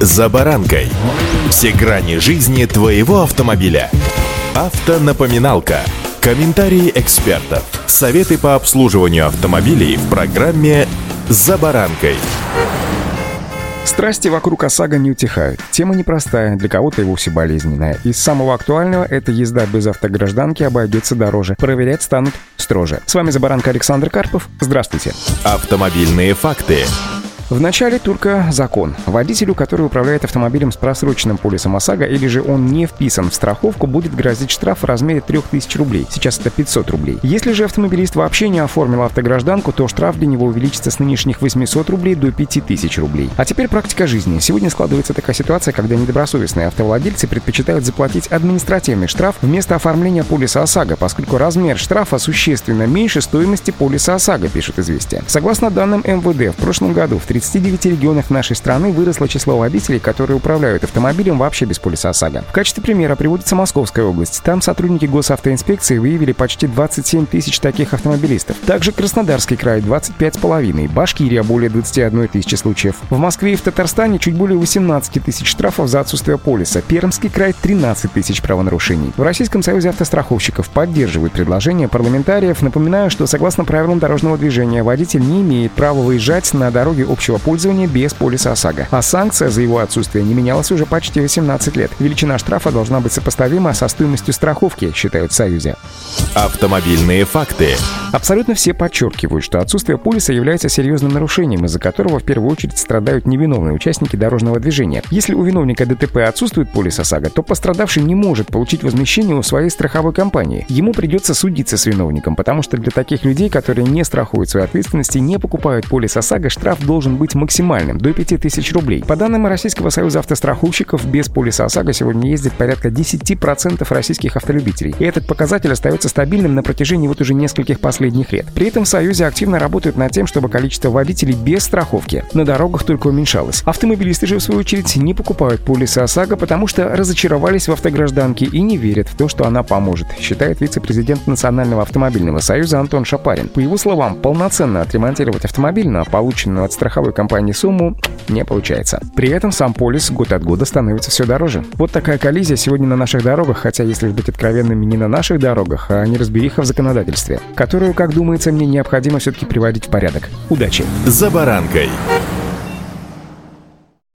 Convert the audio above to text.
«За баранкой». Все грани жизни твоего автомобиля. Автонапоминалка. Комментарии экспертов. Советы по обслуживанию автомобилей в программе «За баранкой». Страсти вокруг ОСАГО не утихают. Тема непростая, для кого-то и вовсе болезненная. Из самого актуального – это езда без автогражданки обойдется дороже. Проверять станут строже. С вами «За Александр Карпов. Здравствуйте. Автомобильные факты. В начале только закон. Водителю, который управляет автомобилем с просроченным полисом ОСАГО или же он не вписан в страховку, будет грозить штраф в размере 3000 рублей. Сейчас это 500 рублей. Если же автомобилист вообще не оформил автогражданку, то штраф для него увеличится с нынешних 800 рублей до 5000 рублей. А теперь практика жизни. Сегодня складывается такая ситуация, когда недобросовестные автовладельцы предпочитают заплатить административный штраф вместо оформления полиса ОСАГО, поскольку размер штрафа существенно меньше стоимости полиса ОСАГО, пишет известие. Согласно данным МВД, в прошлом году в 39 регионах нашей страны выросло число водителей, которые управляют автомобилем вообще без полиса ОСАГО. В качестве примера приводится Московская область. Там сотрудники госавтоинспекции выявили почти 27 тысяч таких автомобилистов. Также Краснодарский край 25,5, Башкирия более 21 тысячи случаев. В Москве и в Татарстане чуть более 18 тысяч штрафов за отсутствие полиса. Пермский край 13 тысяч правонарушений. В Российском союзе автостраховщиков поддерживают предложение парламентариев. Напоминаю, что согласно правилам дорожного движения водитель не имеет права выезжать на дороге общего общего пользования без полиса ОСАГО. А санкция за его отсутствие не менялась уже почти 18 лет. Величина штрафа должна быть сопоставима со стоимостью страховки, считают в Союзе. Автомобильные факты. Абсолютно все подчеркивают, что отсутствие полиса является серьезным нарушением, из-за которого в первую очередь страдают невиновные участники дорожного движения. Если у виновника ДТП отсутствует полис ОСАГО, то пострадавший не может получить возмещение у своей страховой компании. Ему придется судиться с виновником, потому что для таких людей, которые не страхуют своей ответственности, не покупают полис ОСАГО, штраф должен быть максимальным – до 5000 рублей. По данным Российского союза автостраховщиков, без полиса ОСАГО сегодня ездит порядка 10% российских автолюбителей. И этот показатель остается стабильным на протяжении вот уже нескольких последних лет. При этом в Союзе активно работают над тем, чтобы количество водителей без страховки на дорогах только уменьшалось. Автомобилисты же, в свою очередь, не покупают полисы ОСАГО, потому что разочаровались в автогражданке и не верят в то, что она поможет, считает вице-президент Национального автомобильного союза Антон Шапарин. По его словам, полноценно отремонтировать автомобиль на полученную от страховой компании сумму не получается. При этом сам полис год от года становится все дороже. Вот такая коллизия сегодня на наших дорогах, хотя, если быть откровенными, не на наших дорогах, а неразбериха в законодательстве, которую, как думается, мне необходимо все-таки приводить в порядок. Удачи! За баранкой!